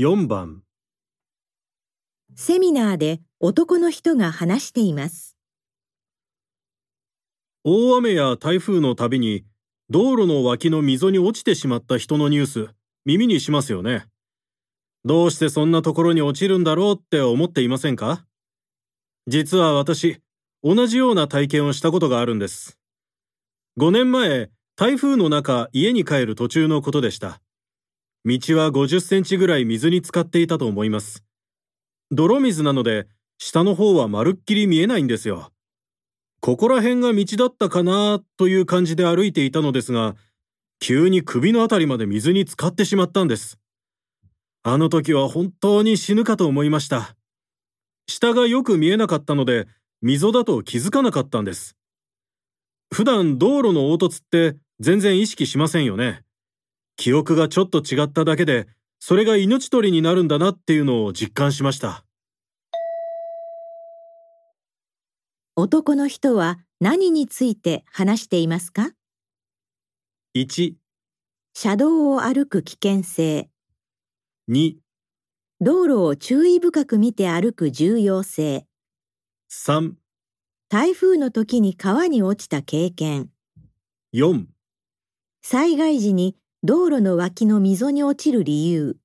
4番セミナーで男の人が話しています。大雨や台風のたびに道路の脇の溝に落ちてしまった人のニュース耳にしますよね。どうしてそんなところに落ちるんだろうって思っていませんか？実は私、同じような体験をしたことがあるんです。5年前、台風の中家に帰る途中のことでした。道は50センチぐらい水に浸かっていたと思います。泥水なので、下の方はまるっきり見えないんですよ。ここら辺が道だったかなという感じで歩いていたのですが、急に首のあたりまで水に浸かってしまったんです。あの時は本当に死ぬかと思いました。下がよく見えなかったので、溝だと気づかなかったんです。普段道路の凹凸って全然意識しませんよね。記憶がちょっと違っただけで、それが命取りになるんだなっていうのを実感しました。男の人は何について話していますか？1、車道を歩く危険性、2、道路を注意深く見て歩く重要性、3、台風の時に川に落ちた経験、4災害時に道路の脇の溝に落ちる理由。